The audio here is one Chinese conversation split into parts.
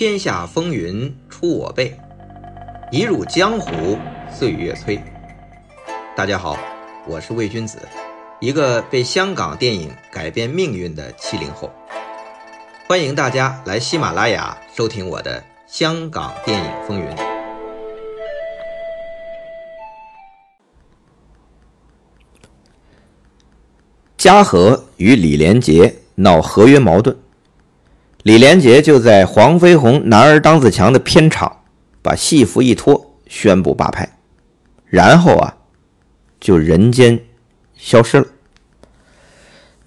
天下风云出我辈，一入江湖岁月催。大家好，我是魏君子，一个被香港电影改变命运的七零后。欢迎大家来喜马拉雅收听我的《香港电影风云》。嘉禾与李连杰闹合约矛盾。李连杰就在黄飞鸿《男儿当自强》的片场把戏服一脱，宣布罢拍，然后啊，就人间消失了。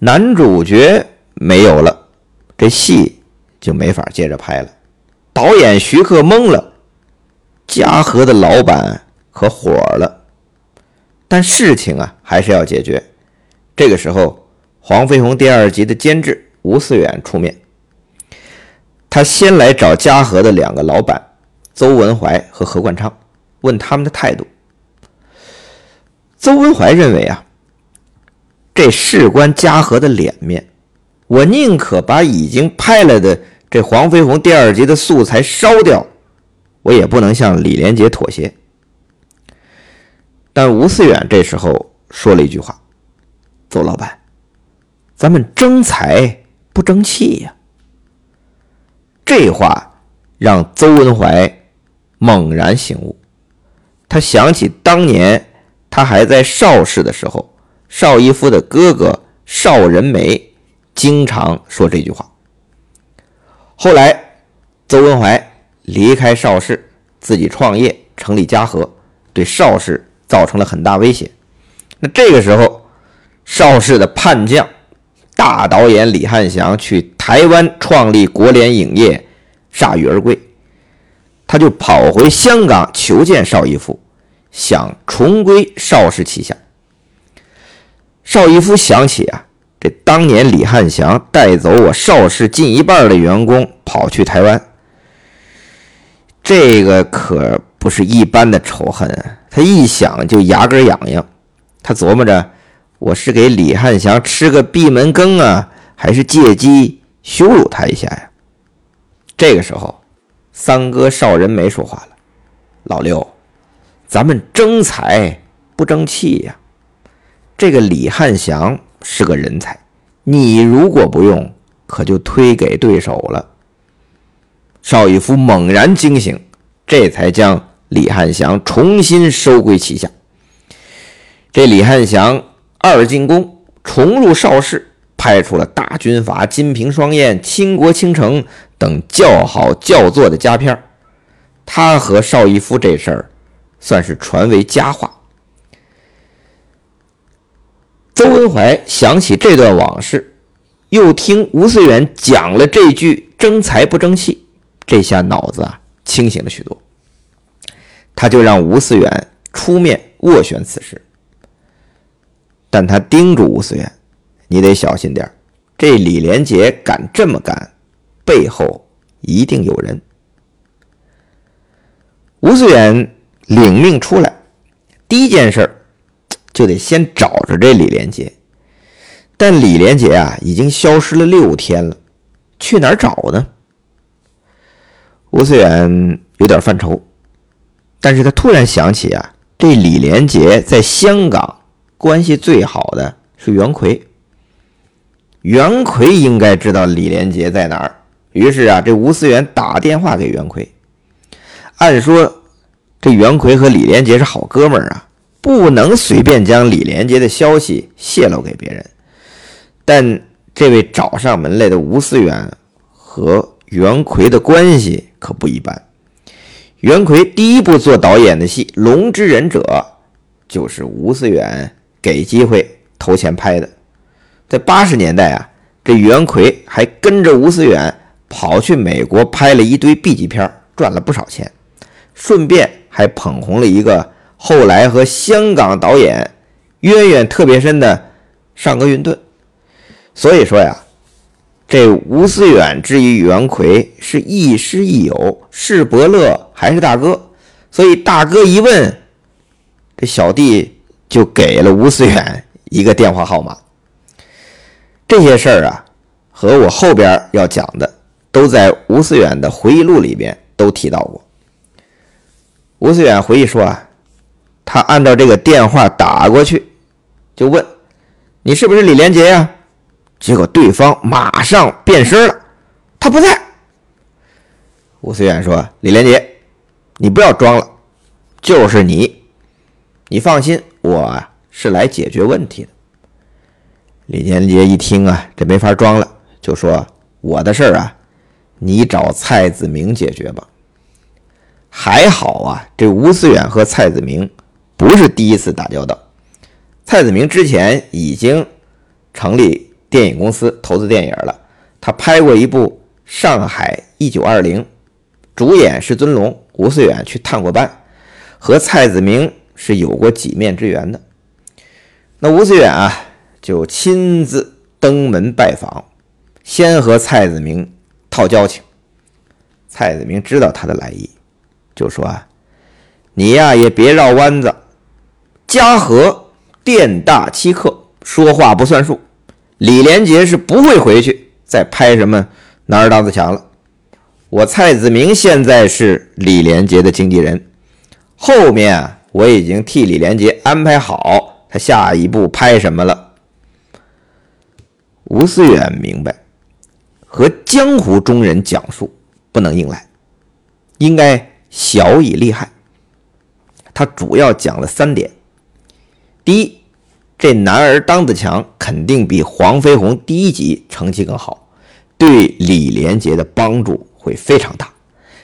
男主角没有了，这戏就没法接着拍了。导演徐克懵了，嘉禾的老板可火了，但事情啊还是要解决。这个时候，黄飞鸿第二集的监制吴思远出面。他先来找嘉禾的两个老板邹文怀和何冠昌，问他们的态度。邹文怀认为啊，这事关嘉禾的脸面，我宁可把已经拍了的这《黄飞鸿》第二集的素材烧掉，我也不能向李连杰妥协。但吴思远这时候说了一句话：“邹老板，咱们争财不争气呀。”这话让邹文怀猛然醒悟，他想起当年他还在邵氏的时候，邵逸夫的哥哥邵仁美经常说这句话。后来，邹文怀离开邵氏，自己创业成立嘉禾，对邵氏造成了很大威胁。那这个时候，邵氏的叛将。大导演李汉祥去台湾创立国联影业，铩羽而归，他就跑回香港求见邵逸夫，想重归邵氏旗下。邵逸夫想起啊，这当年李汉祥带走我邵氏近一半的员工跑去台湾，这个可不是一般的仇恨啊！他一想就牙根痒痒，他琢磨着。我是给李汉祥吃个闭门羹啊，还是借机羞辱他一下呀？这个时候，三哥邵仁美说话了：“老六，咱们争财不争气呀。这个李汉祥是个人才，你如果不用，可就推给对手了。”邵逸夫猛然惊醒，这才将李汉祥重新收归旗下。这李汉祥。二进宫，重入邵氏，拍出了《大军阀》《金瓶双燕》《倾国倾城》等叫好叫座的佳片他和邵逸夫这事儿，算是传为佳话。邹文怀想起这段往事，又听吴思远讲了这句“争财不争气”，这下脑子啊清醒了许多。他就让吴思远出面斡旋此事。但他叮嘱吴思远：“你得小心点这李连杰敢这么干，背后一定有人。”吴思远领命出来，第一件事就得先找着这李连杰。但李连杰啊，已经消失了六天了，去哪儿找呢？吴思远有点犯愁，但是他突然想起啊，这李连杰在香港。关系最好的是袁奎，袁奎应该知道李连杰在哪儿。于是啊，这吴思远打电话给袁奎。按说，这袁奎和李连杰是好哥们儿啊，不能随便将李连杰的消息泄露给别人。但这位找上门来的吴思远和袁奎的关系可不一般。袁奎第一部做导演的戏《龙之忍者》，就是吴思远。给机会投钱拍的，在八十年代啊，这袁奎还跟着吴思远跑去美国拍了一堆 B 级片，赚了不少钱，顺便还捧红了一个后来和香港导演渊源特别深的尚格云顿。所以说呀，这吴思远之于袁奎是亦师亦友，是伯乐还是大哥？所以大哥一问，这小弟。就给了吴思远一个电话号码。这些事儿啊，和我后边要讲的都在吴思远的回忆录里边都提到过。吴思远回忆说啊，他按照这个电话打过去，就问你是不是李连杰呀？结果对方马上变声了，他不在。吴思远说：“李连杰，你不要装了，就是你，你放心，我是来解决问题的。”李连杰一听啊，这没法装了，就说：“我的事儿啊，你找蔡子明解决吧。”还好啊，这吴思远和蔡子明不是第一次打交道。蔡子明之前已经成立电影公司投资电影了，他拍过一部《上海一九二零》，主演是尊龙，吴思远去探过班，和蔡子明是有过几面之缘的。那吴思远啊。就亲自登门拜访，先和蔡子明套交情。蔡子明知道他的来意，就说：“啊，你呀也别绕弯子，嘉禾店大欺客，说话不算数。李连杰是不会回去再拍什么男儿当自强了。我蔡子明现在是李连杰的经纪人，后面我已经替李连杰安排好他下一步拍什么了。”吴思远明白，和江湖中人讲述不能硬来，应该小以利害。他主要讲了三点：第一，这男儿当自强肯定比黄飞鸿第一集成绩更好，对李连杰的帮助会非常大，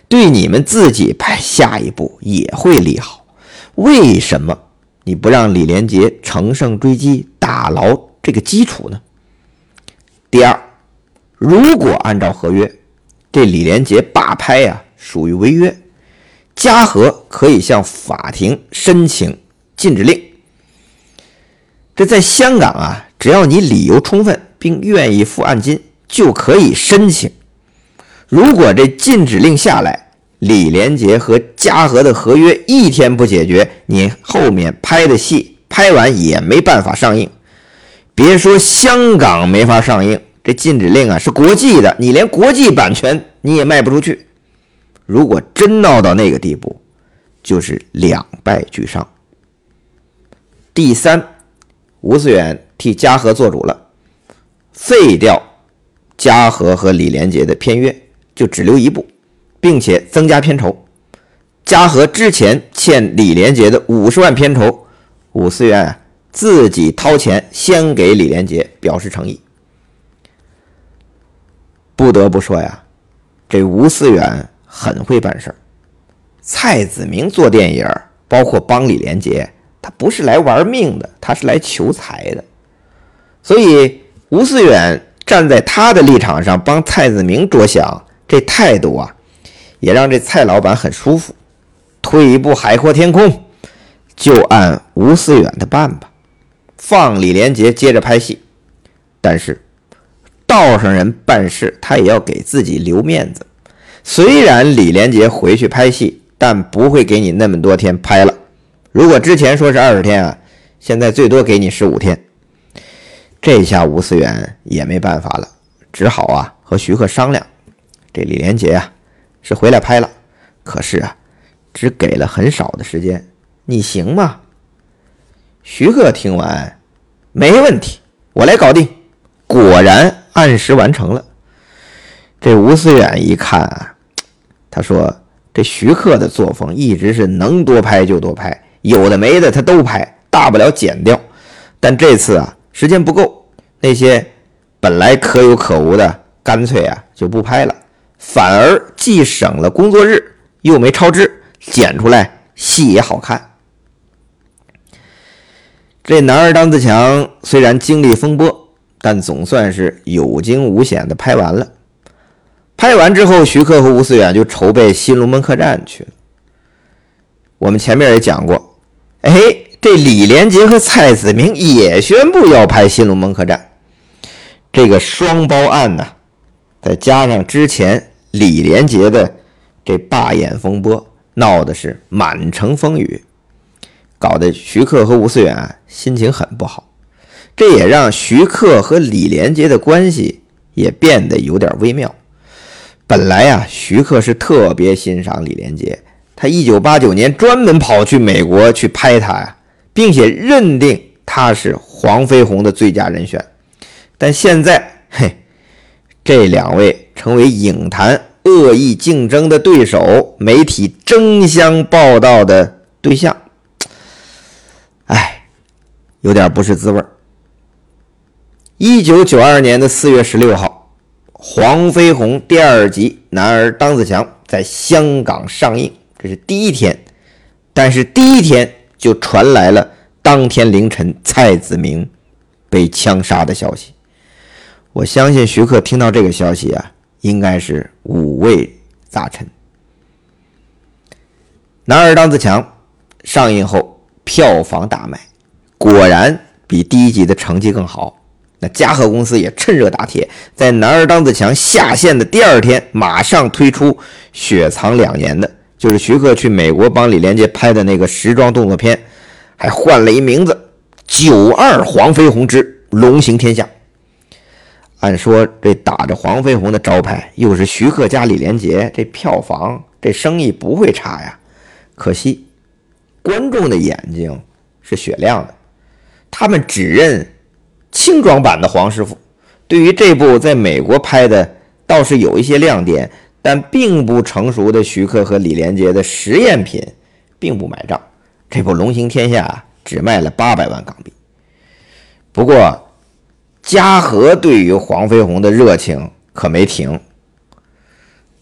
对你们自己拍下一步也会利好。为什么你不让李连杰乘胜追击，打牢这个基础呢？第二，如果按照合约，这李连杰罢拍呀，属于违约，嘉禾可以向法庭申请禁止令。这在香港啊，只要你理由充分并愿意付按金，就可以申请。如果这禁止令下来，李连杰和嘉禾的合约一天不解决，你后面拍的戏拍完也没办法上映。别说香港没法上映，这禁止令啊是国际的，你连国际版权你也卖不出去。如果真闹到那个地步，就是两败俱伤。第三，吴思远替嘉禾做主了，废掉嘉禾和李连杰的片约，就只留一部，并且增加片酬。嘉禾之前欠李连杰的五十万片酬，吴思远啊。自己掏钱先给李连杰表示诚意。不得不说呀，这吴思远很会办事儿。蔡子明做电影，包括帮李连杰，他不是来玩命的，他是来求财的。所以吴思远站在他的立场上帮蔡子明着想，这态度啊，也让这蔡老板很舒服。退一步海阔天空，就按吴思远的办吧。放李连杰接着拍戏，但是道上人办事，他也要给自己留面子。虽然李连杰回去拍戏，但不会给你那么多天拍了。如果之前说是二十天啊，现在最多给你十五天。这下吴思远也没办法了，只好啊和徐克商量。这李连杰啊是回来拍了，可是啊只给了很少的时间，你行吗？徐克听完，没问题，我来搞定。果然按时完成了。这吴思远一看啊，他说：“这徐克的作风一直是能多拍就多拍，有的没的他都拍，大不了剪掉。但这次啊，时间不够，那些本来可有可无的，干脆啊就不拍了，反而既省了工作日，又没超支，剪出来戏也好看。”这男儿当自强虽然经历风波，但总算是有惊无险的拍完了。拍完之后，徐克和吴思远就筹备《新龙门客栈》去了。我们前面也讲过，哎，这李连杰和蔡子明也宣布要拍《新龙门客栈》。这个双包案呢，再加上之前李连杰的这罢演风波，闹的是满城风雨。搞得徐克和吴思远心情很不好，这也让徐克和李连杰的关系也变得有点微妙。本来呀，徐克是特别欣赏李连杰，他一九八九年专门跑去美国去拍他呀，并且认定他是黄飞鸿的最佳人选。但现在，嘿，这两位成为影坛恶意竞争的对手，媒体争相报道的对象，哎，有点不是滋味一九九二年的四月十六号。黄飞鸿第二集《男儿当自强》在香港上映，这是第一天，但是第一天就传来了当天凌晨蔡子明被枪杀的消息。我相信徐克听到这个消息啊，应该是五味杂陈。《男儿当自强》上映后票房大卖，果然比第一集的成绩更好。那嘉禾公司也趁热打铁，在《男儿当自强》下线的第二天，马上推出雪藏两年的，就是徐克去美国帮李连杰拍的那个时装动作片，还换了一名字，《九二黄飞鸿之龙行天下》。按说这打着黄飞鸿的招牌，又是徐克加李连杰，这票房这生意不会差呀。可惜，观众的眼睛是雪亮的，他们只认。轻装版的黄师傅，对于这部在美国拍的倒是有一些亮点，但并不成熟的徐克和李连杰的实验品，并不买账。这部《龙行天下》只卖了八百万港币。不过，嘉禾对于黄飞鸿的热情可没停。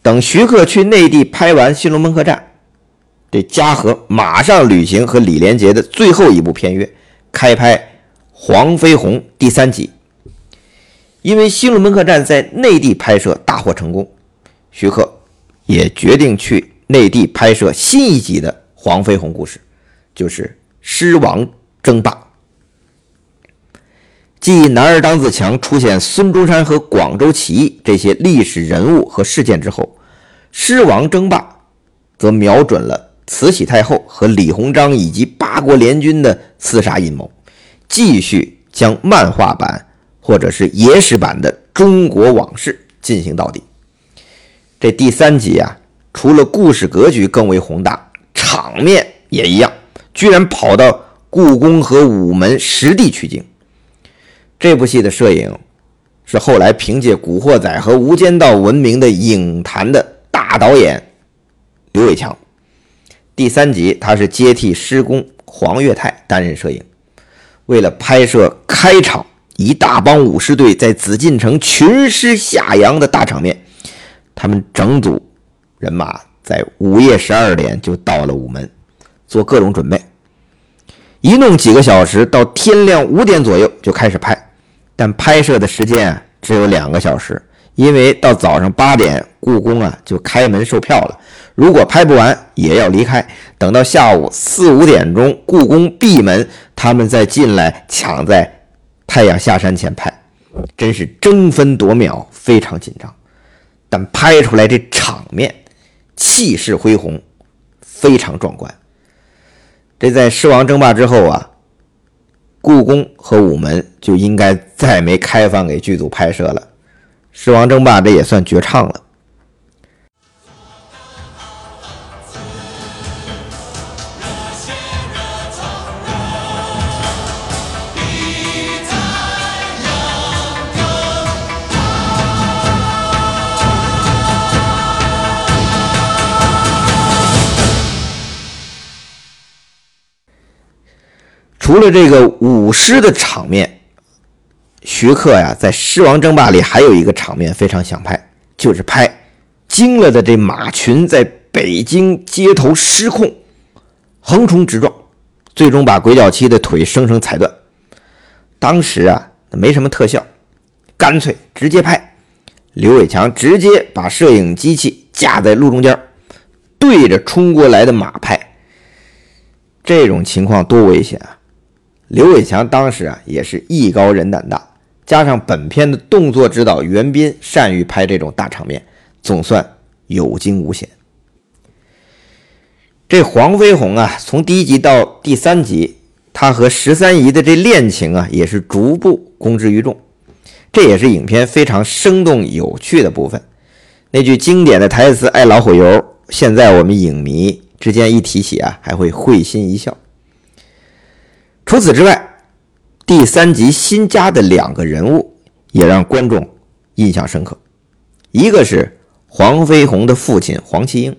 等徐克去内地拍完《新龙门客栈》，这嘉禾马上履行和李连杰的最后一部片约，开拍。黄飞鸿第三集，因为《新龙门客栈》在内地拍摄大获成功，徐克也决定去内地拍摄新一集的黄飞鸿故事，就是《狮王争霸》。继男儿当自强出现孙中山和广州起义这些历史人物和事件之后，《狮王争霸》则瞄准了慈禧太后和李鸿章以及八国联军的刺杀阴谋。继续将漫画版或者是野史版的中国往事进行到底。这第三集啊，除了故事格局更为宏大，场面也一样，居然跑到故宫和午门实地取景。这部戏的摄影是后来凭借《古惑仔》和《无间道》闻名的影坛的大导演刘伟强。第三集他是接替施工黄岳泰担任摄影。为了拍摄开场一大帮武士队在紫禁城群狮下阳的大场面，他们整组人马在午夜十二点就到了午门，做各种准备，一弄几个小时，到天亮五点左右就开始拍。但拍摄的时间啊只有两个小时，因为到早上八点故宫啊就开门售票了，如果拍不完也要离开，等到下午四五点钟故宫闭门。他们再进来抢在太阳下山前拍，真是争分夺秒，非常紧张。但拍出来这场面气势恢宏，非常壮观。这在狮王争霸之后啊，故宫和午门就应该再没开放给剧组拍摄了。狮王争霸这也算绝唱了。除了这个舞狮的场面，徐克呀在《狮王争霸》里还有一个场面非常想拍，就是拍惊了的这马群在北京街头失控，横冲直撞，最终把鬼脚七的腿生生踩断。当时啊没什么特效，干脆直接拍。刘伟强直接把摄影机器架在路中间，对着冲过来的马拍。这种情况多危险啊！刘伟强当时啊也是艺高人胆大，加上本片的动作指导袁斌善于拍这种大场面，总算有惊无险。这黄飞鸿啊，从第一集到第三集，他和十三姨的这恋情啊，也是逐步公之于众，这也是影片非常生动有趣的部分。那句经典的台词“爱老虎油”，现在我们影迷之间一提起啊，还会会心一笑。除此之外，第三集新加的两个人物也让观众印象深刻，一个是黄飞鸿的父亲黄七英，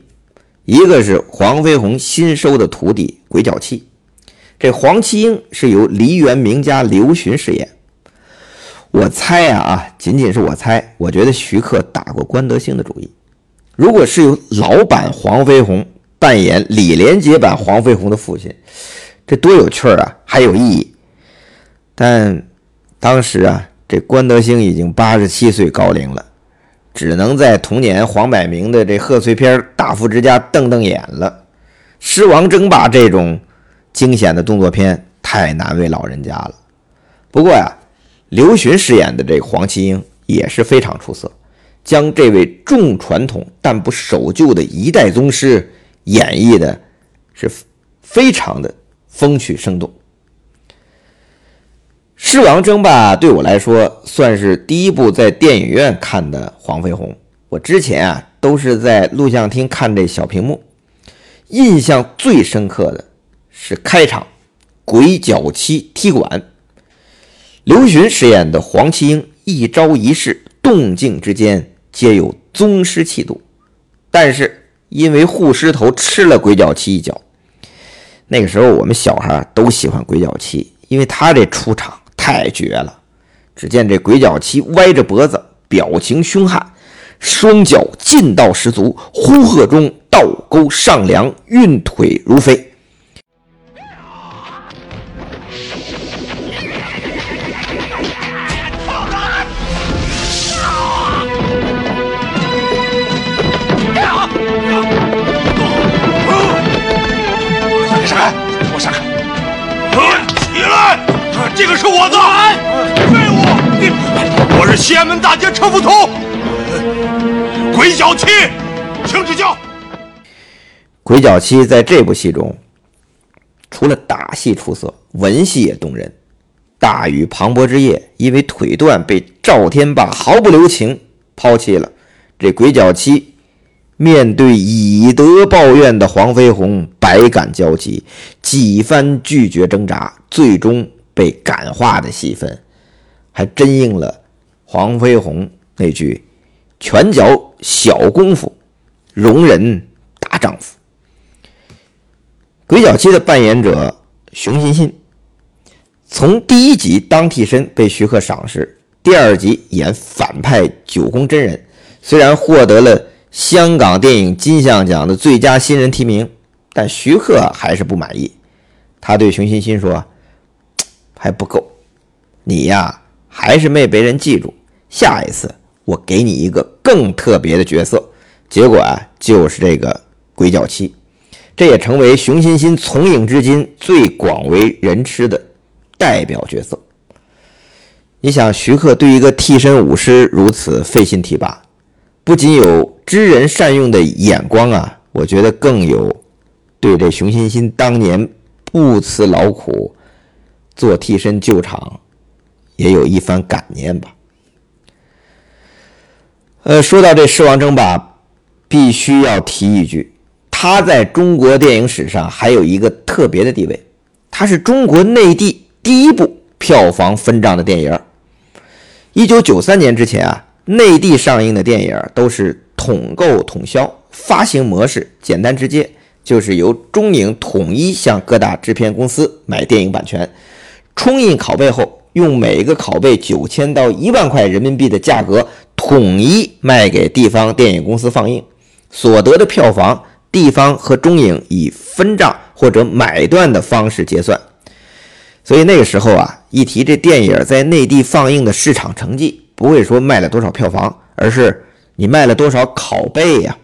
一个是黄飞鸿新收的徒弟鬼脚七。这黄七英是由梨园名家刘询饰演。我猜啊啊，仅仅是我猜，我觉得徐克打过关德兴的主意。如果是由老版黄飞鸿扮演李连杰版黄飞鸿的父亲。这多有趣儿啊，还有意义。但当时啊，这关德兴已经八十七岁高龄了，只能在同年黄百鸣的这贺岁片《大富之家》瞪瞪眼了。狮王争霸这种惊险的动作片太难为老人家了。不过呀，刘询饰演的这黄七英也是非常出色，将这位重传统但不守旧的一代宗师演绎的是非常的。风趣生动，《狮王争霸》对我来说算是第一部在电影院看的黄飞鸿。我之前啊都是在录像厅看这小屏幕，印象最深刻的是开场鬼脚七踢馆，刘询饰演的黄七英一招一式，动静之间皆有宗师气度，但是因为护狮头吃了鬼脚七一脚。那个时候，我们小孩都喜欢鬼脚七，因为他这出场太绝了。只见这鬼脚七歪着脖子，表情凶悍，双脚劲道十足，呼喝中倒钩上梁，运腿如飞。这个是我的废物！我是西安门大街车夫头鬼脚七，请指教。鬼脚七在这部戏中，除了打戏出色，文戏也动人。大雨磅礴之夜，因为腿断被赵天霸毫不留情抛弃了。这鬼脚七面对以德报怨的黄飞鸿，百感交集，几番拒绝挣扎，最终。被感化的戏份，还真应了黄飞鸿那句“拳脚小功夫，容人大丈夫”。鬼脚七的扮演者熊欣欣，从第一集当替身被徐克赏识，第二集演反派九宫真人，虽然获得了香港电影金像奖的最佳新人提名，但徐克还是不满意。他对熊欣欣说。还不够，你呀还是没被人记住。下一次我给你一个更特别的角色。结果啊，就是这个鬼脚七，这也成为熊欣欣从影至今最广为人知的代表角色。你想，徐克对一个替身武师如此费心提拔，不仅有知人善用的眼光啊，我觉得更有对这熊欣欣当年不辞劳苦。做替身救场，也有一番感念吧。呃，说到这《狮王争霸》，必须要提一句，它在中国电影史上还有一个特别的地位，它是中国内地第一部票房分账的电影。一九九三年之前啊，内地上映的电影都是统购统销，发行模式简单直接，就是由中影统一向各大制片公司买电影版权。冲印拷贝后，用每个拷贝九千到一万块人民币的价格统一卖给地方电影公司放映，所得的票房，地方和中影以分账或者买断的方式结算。所以那个时候啊，一提这电影在内地放映的市场成绩，不会说卖了多少票房，而是你卖了多少拷贝呀。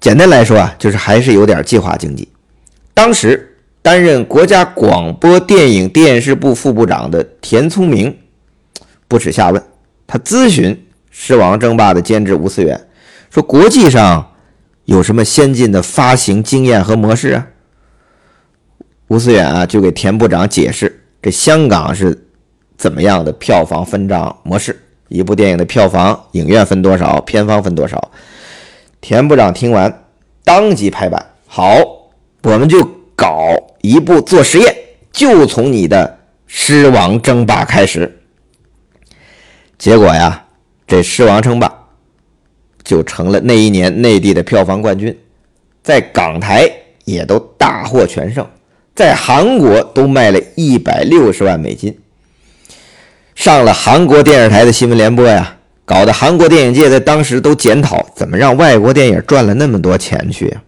简单来说啊，就是还是有点计划经济。当时。担任国家广播电影电视部副部长的田聪明不耻下问，他咨询《狮王争霸》的监制吴思远，说：“国际上有什么先进的发行经验和模式啊？”吴思远啊，就给田部长解释这香港是怎么样的票房分账模式一部电影的票房，影院分多少，片方分多少。田部长听完，当即拍板：“好，我们就搞一部做实验，就从你的《狮王争霸》开始。”结果呀，这《狮王争霸》就成了那一年内地的票房冠军，在港台也都大获全胜，在韩国都卖了一百六十万美金，上了韩国电视台的新闻联播呀。搞得韩国电影界在当时都检讨，怎么让外国电影赚了那么多钱去啊？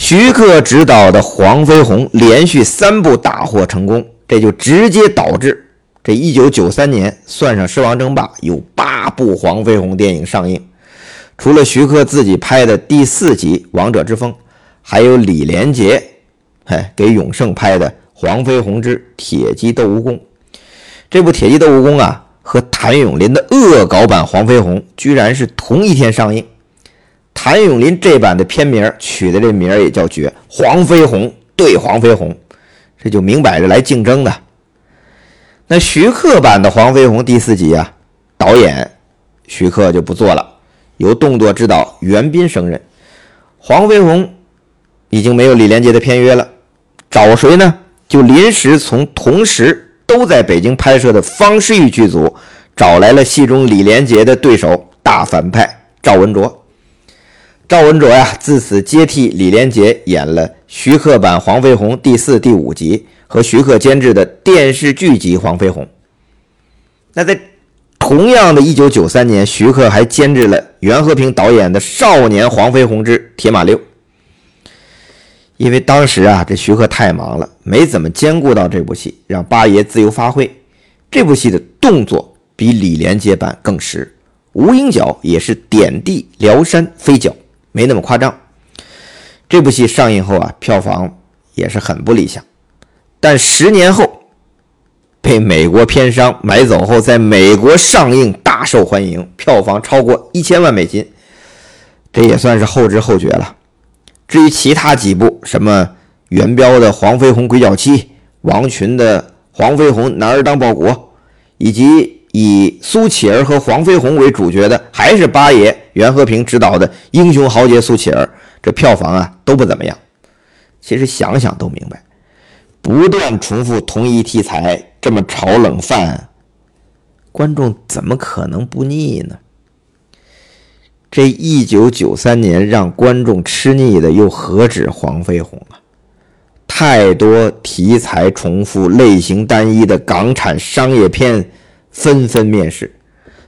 徐克执导的《黄飞鸿》连续三部大获成功，这就直接导致这1993年算上《狮王争霸》，有八部《黄飞鸿》电影上映。除了徐克自己拍的第四集《王者之风》，还有李连杰，哎，给永盛拍的《黄飞鸿之铁鸡斗蜈蚣》。这部《铁鸡斗蜈蚣》啊。和谭咏麟的恶搞版《黄飞鸿》居然是同一天上映。谭咏麟这版的片名取的这名也叫绝，《黄飞鸿对黄飞鸿》，这就明摆着来竞争的。那徐克版的《黄飞鸿》第四集啊，导演徐克就不做了，由动作指导袁彬升任。《黄飞鸿》已经没有李连杰的片约了，找谁呢？就临时从同时。都在北京拍摄的方世玉剧组找来了戏中李连杰的对手大反派赵文卓。赵文卓呀，自此接替李连杰演了徐克版《黄飞鸿》第四、第五集和徐克监制的电视剧集《黄飞鸿》。那在同样的一九九三年，徐克还监制了袁和平导演的《少年黄飞鸿之铁马六》。因为当时啊，这徐克太忙了，没怎么兼顾到这部戏，让八爷自由发挥。这部戏的动作比李连杰版更实，无影脚也是点地撩山飞脚，没那么夸张。这部戏上映后啊，票房也是很不理想，但十年后被美国片商买走后，在美国上映大受欢迎，票房超过一千万美金，这也算是后知后觉了。至于其他几部，什么元彪的《黄飞鸿鬼脚七》，王群的《黄飞鸿男儿当报国》，以及以苏乞儿和黄飞鸿为主角的，还是八爷袁和平执导的《英雄豪杰苏乞儿》，这票房啊都不怎么样。其实想想都明白，不断重复同一题材，这么炒冷饭，观众怎么可能不腻呢？这一九九三年让观众吃腻的又何止黄飞鸿啊？太多题材重复、类型单一的港产商业片纷纷面世，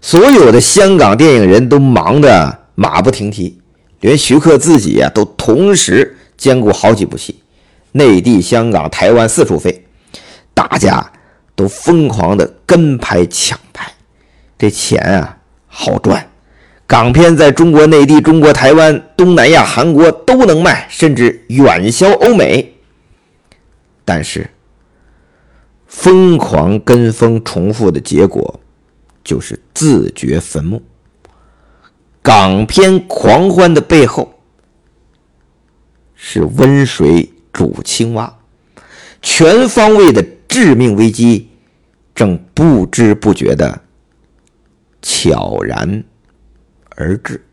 所有的香港电影人都忙得马不停蹄，连徐克自己呀都同时兼顾好几部戏，内地、香港、台湾四处飞，大家都疯狂的跟拍抢拍，这钱啊好赚。港片在中国内地、中国台湾、东南亚、韩国都能卖，甚至远销欧美。但是，疯狂跟风重复的结果，就是自掘坟墓。港片狂欢的背后，是温水煮青蛙，全方位的致命危机，正不知不觉的悄然。而至。